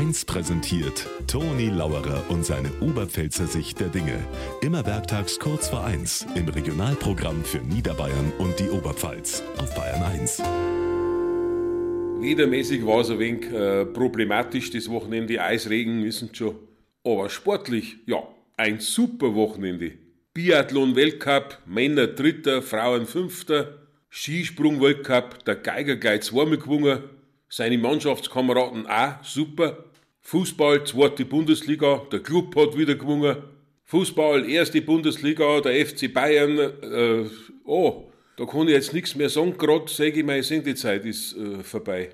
1 präsentiert Toni Lauerer und seine Oberpfälzer Sicht der Dinge. Immer werktags kurz vor 1 im Regionalprogramm für Niederbayern und die Oberpfalz auf Bayern 1. Wedermäßig war es ein wenig äh, problematisch, das Wochenende. Eisregen wissen schon. Aber sportlich, ja, ein super Wochenende. Biathlon-Weltcup, Männer Dritter, Frauen Fünfter. Skisprung-Weltcup, der Geiger gleich zweimal gewonnen. Seine Mannschaftskameraden auch super. Fußball, zweite Bundesliga, der Club hat wieder gewonnen. Fußball, erste Bundesliga, der FC Bayern. Äh, oh, da kann ich jetzt nichts mehr sagen, gerade sage ich, meine Sendezeit ist äh, vorbei.